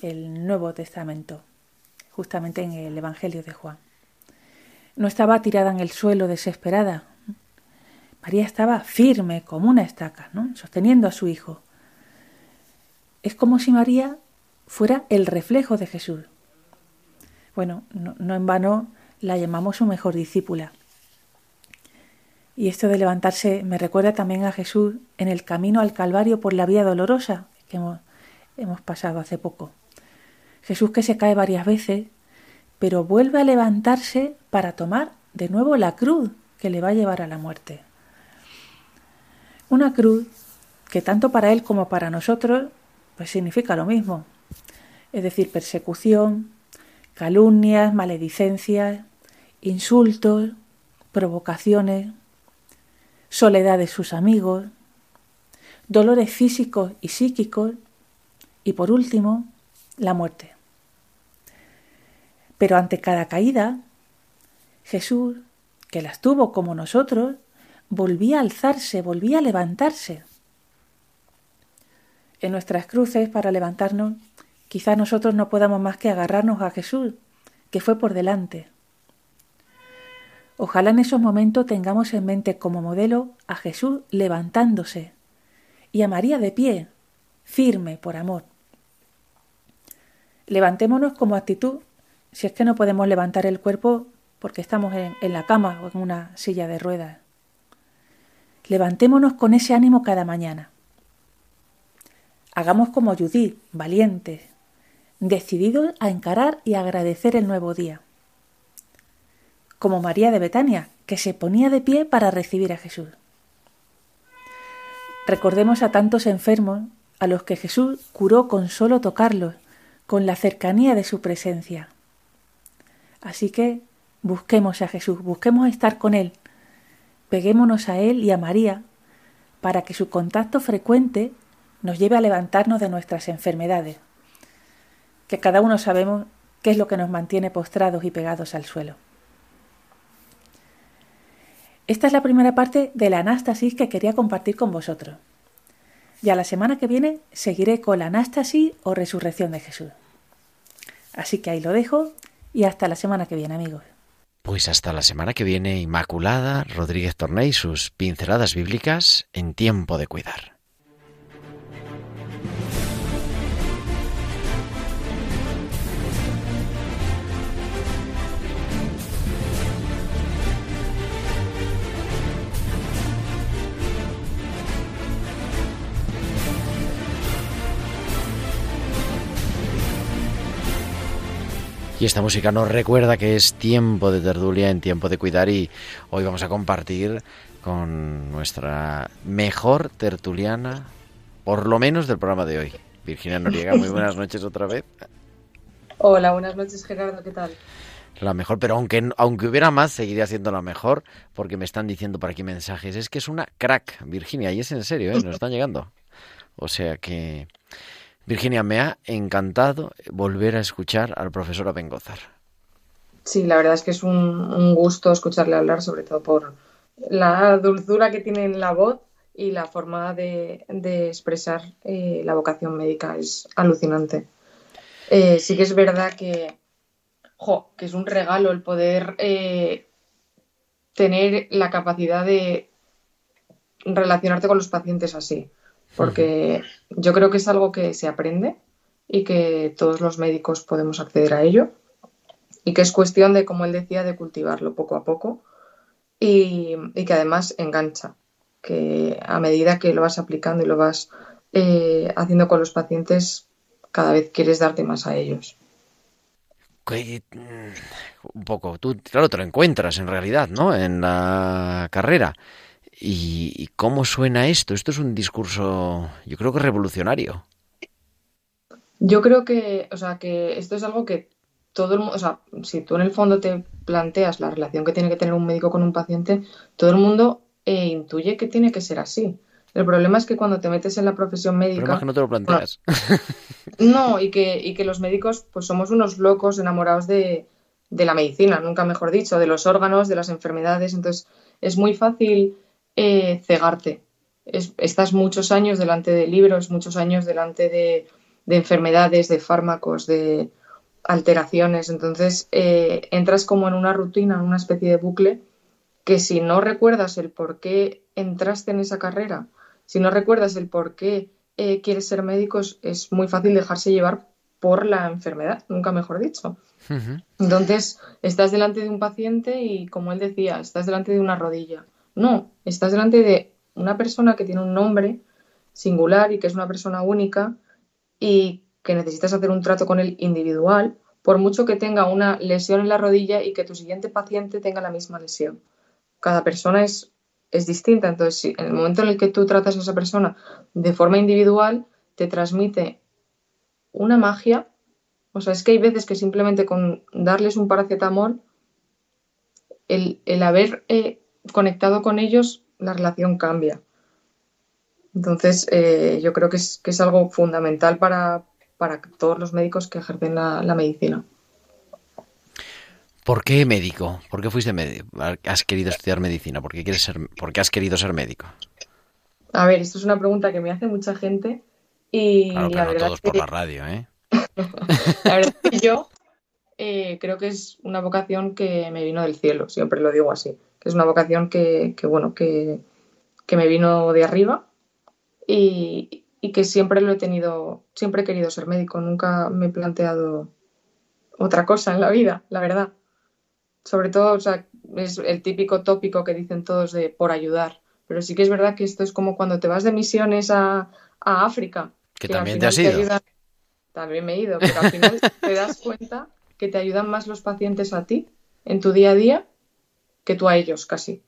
S6: el Nuevo Testamento, justamente en el Evangelio de Juan. No estaba tirada en el suelo desesperada. María estaba firme como una estaca, ¿no? sosteniendo a su hijo. Es como si María fuera el reflejo de Jesús. Bueno, no, en vano la llamamos su mejor discípula. Y esto de levantarse me recuerda también a Jesús en el camino al Calvario por la vía dolorosa que hemos, hemos pasado hace poco. Jesús que se cae varias veces, pero vuelve a levantarse para tomar de nuevo la cruz que le va a llevar a la muerte. Una cruz que tanto para él como para nosotros pues significa lo mismo, es decir, persecución, calumnias, maledicencias, insultos, provocaciones, soledad de sus amigos, dolores físicos y psíquicos y por último, la muerte. Pero ante cada caída, Jesús, que las tuvo como nosotros, volvía a alzarse, volvía a levantarse. En nuestras cruces, para levantarnos, Quizá nosotros no podamos más que agarrarnos a Jesús, que fue por delante. Ojalá en esos momentos tengamos en mente como modelo a Jesús levantándose y a María de pie, firme por amor. Levantémonos como actitud si es que no podemos levantar el cuerpo porque estamos en, la cama o en una silla de ruedas. Levantémonos con ese ánimo cada mañana. Hagamos como Judith, valientes, decidido a encarar y agradecer el nuevo día. Como María de Betania, que se ponía de pie para recibir a Jesús. Recordemos a tantos enfermos a los que Jesús curó con solo tocarlos, con la cercanía de su presencia. Así que busquemos a Jesús, busquemos estar con Él, peguémonos a Él y a María para que su contacto frecuente nos lleve a levantarnos de nuestras enfermedades que cada uno sabemos qué es lo que nos mantiene postrados y pegados al suelo. Esta es la primera parte de la anástasis que quería compartir con vosotros. Y a la semana que viene seguiré con la anástasis o resurrección de Jesús. Así que ahí lo dejo y hasta la semana que viene, amigos.
S1: Pues hasta la semana que viene, Inmaculada Rodríguez Torney y sus pinceladas bíblicas en tiempo de cuidar. Y esta música nos recuerda que es tiempo de tertulia, en tiempo de cuidar y hoy vamos a compartir con nuestra mejor tertuliana, por lo menos del programa de hoy. Virginia Noriega, muy buenas noches otra vez.
S5: Hola, buenas noches Gerardo, ¿qué tal?
S1: La mejor, pero aunque, aunque hubiera más, seguiría siendo la mejor, porque me están diciendo por aquí mensajes. Es que es una crack, Virginia, y es en serio, ¿eh? nos están llegando. O sea que Virginia, me ha encantado volver a escuchar al profesor Abengozar.
S5: Sí, la verdad es que es un, gusto escucharle hablar, sobre todo por la dulzura que tiene en la voz y la forma de, expresar eh, la vocación médica. Es alucinante. Eh, sí que es verdad que, que es un regalo el poder eh, tener la capacidad de relacionarte con los pacientes así porque yo creo que es algo que se aprende y que todos los médicos podemos acceder a ello y que es cuestión de, como él decía, de cultivarlo poco a poco y, que además engancha, que a medida que lo vas aplicando y lo vas eh, haciendo con los pacientes, cada vez quieres darte más a ellos.
S1: Mm, un poco, tú, claro, te lo encuentras en realidad, ¿no? En la carrera. ¿Y, cómo suena esto? Esto es un discurso, yo creo que revolucionario.
S5: Yo creo que, o sea, que esto es algo que todo el mundo, o sea, si tú en el fondo te planteas la relación que tiene que tener un médico con un paciente, todo el mundo eh, intuye que tiene que ser así. El problema es que cuando te metes en la profesión médica.
S1: Pero que no te lo planteas.
S5: No, y, que, y que los médicos, pues somos unos locos enamorados de, de la medicina, nunca mejor dicho, de los órganos, de las enfermedades. Entonces, es muy fácil eh, cegarte. estás muchos años delante de libros, muchos años delante de, enfermedades, de fármacos, de alteraciones. Entonces eh, entras como en una rutina, en una especie de bucle que si no recuerdas el por qué entraste en esa carrera, si no recuerdas el por qué eh, quieres ser médico, es, muy fácil dejarse llevar por la enfermedad, nunca mejor dicho. Entonces, estás delante de un paciente y, como él decía, estás delante de una rodilla. No, estás delante de una persona que tiene un nombre singular y que es una persona única y que necesitas hacer un trato con él individual, por mucho que tenga una lesión en la rodilla y que tu siguiente paciente tenga la misma lesión. Cada persona es, es distinta, entonces si en el momento en el que tú tratas a esa persona de forma individual, te transmite una magia. O sea, es que hay veces que simplemente con darles un paracetamol, el, el haber eh, conectado con ellos, la relación cambia. Entonces, eh, yo creo que es, que es algo fundamental para, todos los médicos que ejercen la, medicina.
S1: ¿Por qué médico? ¿Por qué fuiste médico? ¿Has querido estudiar medicina? ¿Por qué, quieres ser, ¿Por qué has querido ser médico?
S5: A ver, esto es una pregunta que me hace mucha gente y
S1: la verdad todos por la radio, ¿eh?
S5: la verdad es que yo eh, creo que es una vocación que me vino del cielo, siempre lo digo así que es una vocación que, bueno, que, me vino de arriba y, que siempre lo he tenido, siempre he querido ser médico, nunca me he planteado otra cosa en la vida, la verdad. Sobre todo, o sea, es el típico tópico que dicen todos de por ayudar. Pero sí que es verdad que esto es como cuando te vas de misiones a, África.
S1: Que, también te has ido.
S5: también me he ido, pero al final te das cuenta que te ayudan más los pacientes a ti en tu día a día que tú a ellos casi.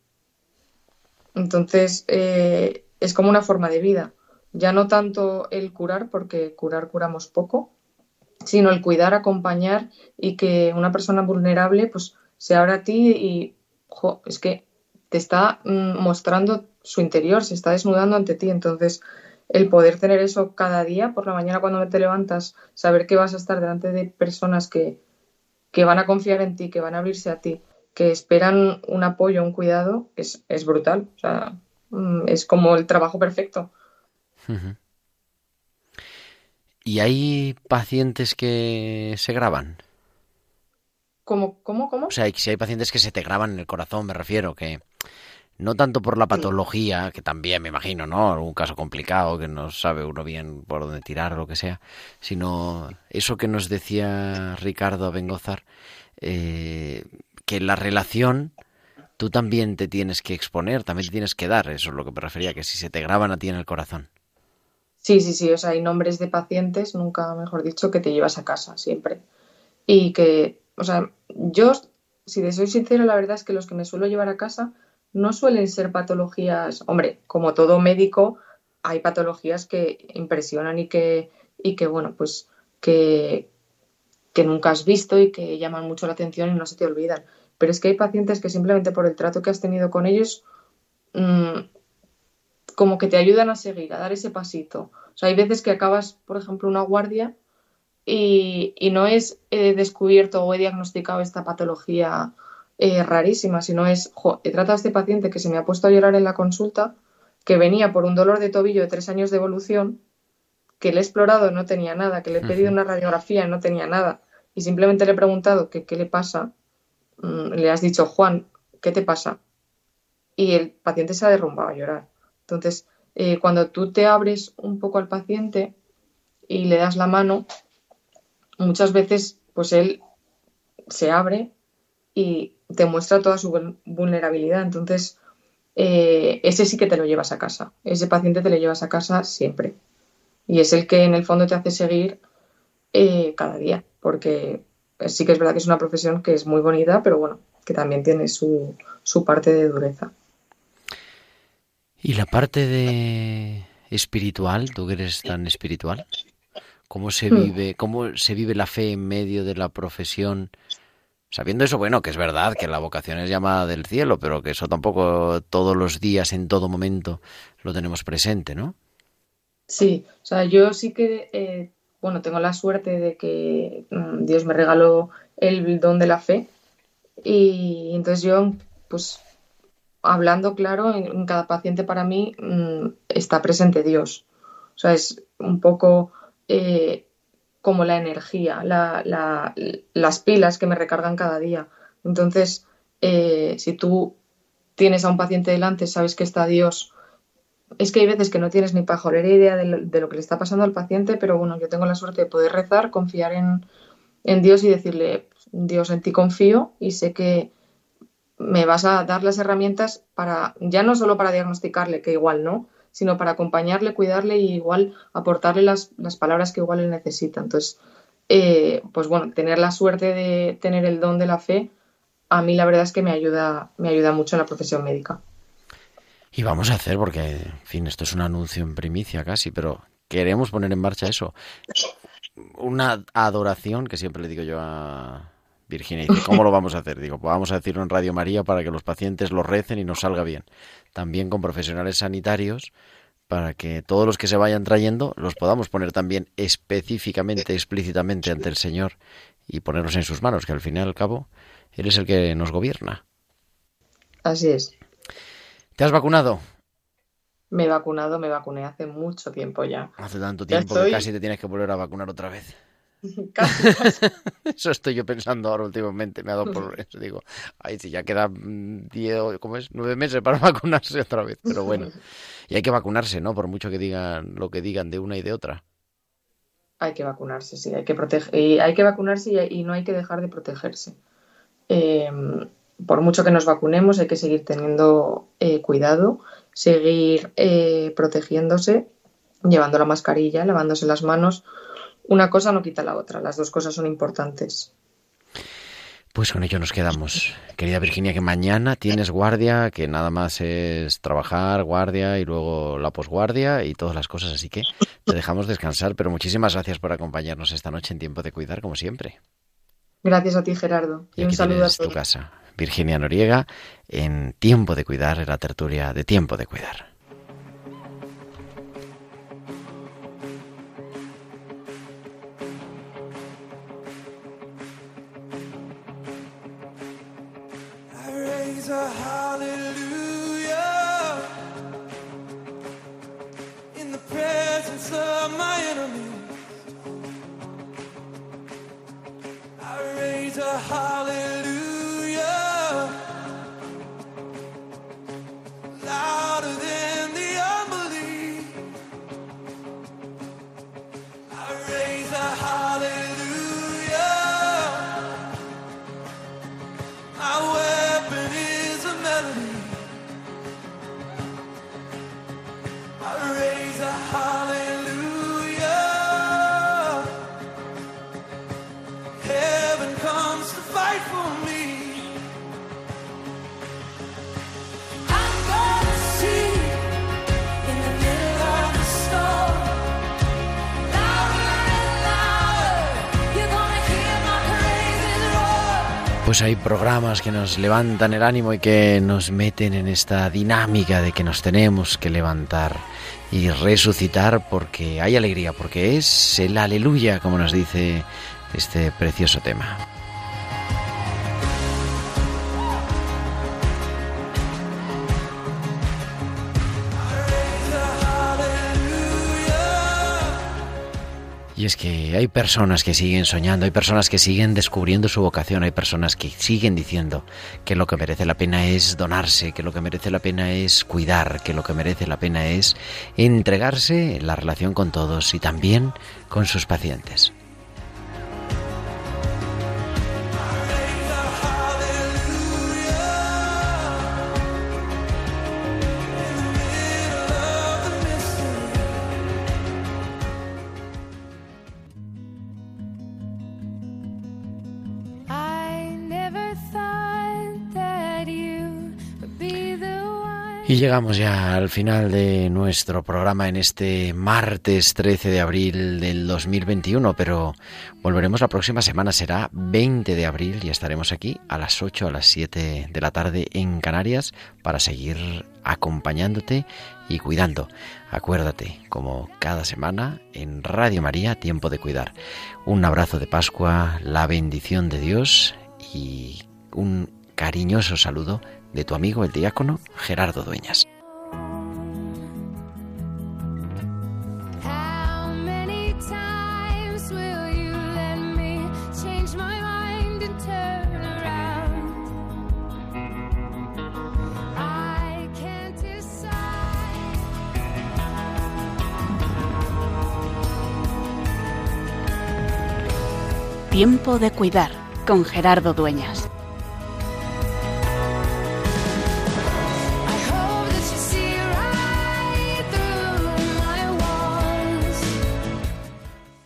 S5: Entonces, eh, es como una forma de vida. Ya no tanto el curar, porque curar curamos poco, sino el cuidar, acompañar y que una persona vulnerable pues se abra a ti y es que te está mm, mostrando su interior, se está desnudando ante ti. Entonces, el poder tener eso cada día, por la mañana cuando te levantas, saber que vas a estar delante de personas que, que van a confiar en ti, que van a abrirse a ti, que esperan un apoyo, un cuidado, es, brutal. O sea, mm, es como el trabajo perfecto.
S1: ¿Y hay pacientes que se graban?
S5: ¿Cómo, cómo, cómo?
S1: O sea, si hay pacientes que se te graban en el corazón, me refiero, que no tanto por la patología, que también me imagino, ¿no? Algún caso complicado que no sabe uno bien por dónde tirar o lo que sea, sino eso que nos decía Ricardo Bengozar, eh, que la relación tú también te tienes que exponer, también te tienes que dar, eso es lo que me refería, que si se te graban a ti en el corazón.
S5: Sí, sí, sí, o sea, hay nombres de pacientes, nunca mejor dicho, que te llevas a casa siempre. Y que, o sea, yo, si te soy sincero, la verdad es que los que me suelo llevar a casa no suelen ser patologías, hombre, como todo médico, hay patologías que impresionan y que, y que bueno, pues que, que nunca has visto y que llaman mucho la atención y no se te olvidan. Pero es que hay pacientes que simplemente por el trato que has tenido con ellos, mmm, como que te ayudan a seguir, a dar ese pasito. O sea, hay veces que acabas, por ejemplo, una guardia y, y no es he descubierto o he diagnosticado esta patología eh, rarísima, sino es, jo, he tratado a este paciente que se me ha puesto a llorar en la consulta, que venía por un dolor de tobillo de tres años de evolución, que le he explorado, no tenía nada, que le he pedido una radiografía, no tenía nada, y simplemente le he preguntado qué le pasa, mm, le has dicho, Juan, ¿qué te pasa? Y el paciente se ha derrumbado a llorar. Entonces, eh, cuando tú te abres un poco al paciente y le das la mano, muchas veces, pues él se abre y te muestra toda su vulnerabilidad. Entonces, eh, ese sí que te lo llevas a casa. Ese paciente te lo llevas a casa siempre. Y es el que en el fondo te hace seguir eh, cada día, porque sí que es verdad que es una profesión que es muy bonita, pero bueno, que también tiene su, su parte de dureza.
S1: ¿Y la parte de espiritual? ¿Tú que eres tan espiritual? ¿Cómo se
S5: Hmm.
S1: vive, cómo se vive la fe en medio de la profesión? Sabiendo eso, bueno, que es verdad que la vocación es llamada del cielo, pero que eso tampoco todos los días, en todo momento, lo tenemos presente, ¿no?
S5: Sí, o sea, yo sí que, eh, bueno, tengo la suerte de que mm, Dios me regaló el don de la fe y entonces yo, pues, hablando claro, en, cada paciente para mí mm, está presente Dios. O sea, es un poco eh, como la energía, la, la, las pilas que me recargan cada día. Entonces, eh, si tú tienes a un paciente delante, sabes que está Dios. Es que hay veces que no tienes ni pajolera idea de lo, de lo, que le está pasando al paciente, pero bueno, yo tengo la suerte de poder rezar, confiar en, Dios y decirle, Dios, en ti confío y sé que me vas a dar las herramientas para, ya no solo para diagnosticarle, que igual no, sino para acompañarle, cuidarle y igual aportarle las, las palabras que igual él necesita. Entonces, eh, pues bueno, tener la suerte de tener el don de la fe, a mí la verdad es que me ayuda, me ayuda mucho en la profesión médica.
S1: Y vamos a hacer, porque, en fin, esto es un anuncio en primicia casi, pero queremos poner en marcha eso. Una adoración que siempre le digo yo a Virginia. ¿cómo lo vamos a hacer? Digo, pues vamos a decirlo en Radio María para que los pacientes lo recen y nos salga bien. También con profesionales sanitarios para que todos los que se vayan trayendo los podamos poner también específicamente, explícitamente ante el Señor y ponerlos en sus manos, que al fin y al cabo Él es el que nos gobierna.
S5: Así es.
S1: ¿Te has vacunado?
S5: Me he vacunado, me vacuné hace mucho tiempo ya.
S1: Hace tanto tiempo
S5: estoy...
S1: que casi te tienes que volver a vacunar otra vez.
S5: casi, casi.
S1: Eso estoy yo pensando ahora últimamente, me ha dado por eso. Digo, ay, si ya quedan diez, ¿cómo es? Nueve meses para vacunarse otra vez. Pero bueno, y hay que vacunarse, ¿no? Por mucho que digan lo que digan de una y de otra.
S5: Hay que vacunarse, sí, hay que proteger, y hay que vacunarse y, y no hay que dejar de protegerse. Eh, por mucho que nos vacunemos, hay que seguir teniendo eh, cuidado, seguir eh, protegiéndose, llevando la mascarilla, lavándose las manos. Una cosa no quita la otra, las dos cosas son importantes.
S1: Pues con ello nos quedamos. Querida Virginia, que mañana tienes guardia, que nada más es trabajar, guardia y luego la posguardia y todas las cosas, así que te dejamos descansar, pero muchísimas gracias por acompañarnos esta noche en Tiempo de Cuidar, como siempre.
S5: Gracias a ti, Gerardo.
S1: Y,
S5: y un saludo a todos.
S1: tu casa. Virginia Noriega en Tiempo de Cuidar, en la tertulia de Tiempo de Cuidar. Hay programas que nos levantan el ánimo y que nos meten en esta dinámica de que nos tenemos que levantar y resucitar porque hay alegría, porque es el aleluya, como nos dice este precioso tema. Y es que hay personas que siguen soñando, hay personas que siguen descubriendo su vocación, hay personas que siguen diciendo que lo que merece la pena es donarse, que lo que merece la pena es cuidar, que lo que merece la pena es entregarse en la relación con todos y también con sus pacientes. Y llegamos ya al final de nuestro programa en este martes 13 de abril del 2021, pero volveremos la próxima semana, será 20 de abril y estaremos aquí a las 8, a las 7 de la tarde en Canarias para seguir acompañándote y cuidando. Acuérdate, como cada semana, en Radio María, tiempo de cuidar. Un abrazo de Pascua, la bendición de Dios y un cariñoso saludo de tu amigo el diácono Gerardo Dueñas.
S7: How many times will you let me change my mind and turn around? I can't decide.
S8: Tiempo de cuidar con Gerardo Dueñas.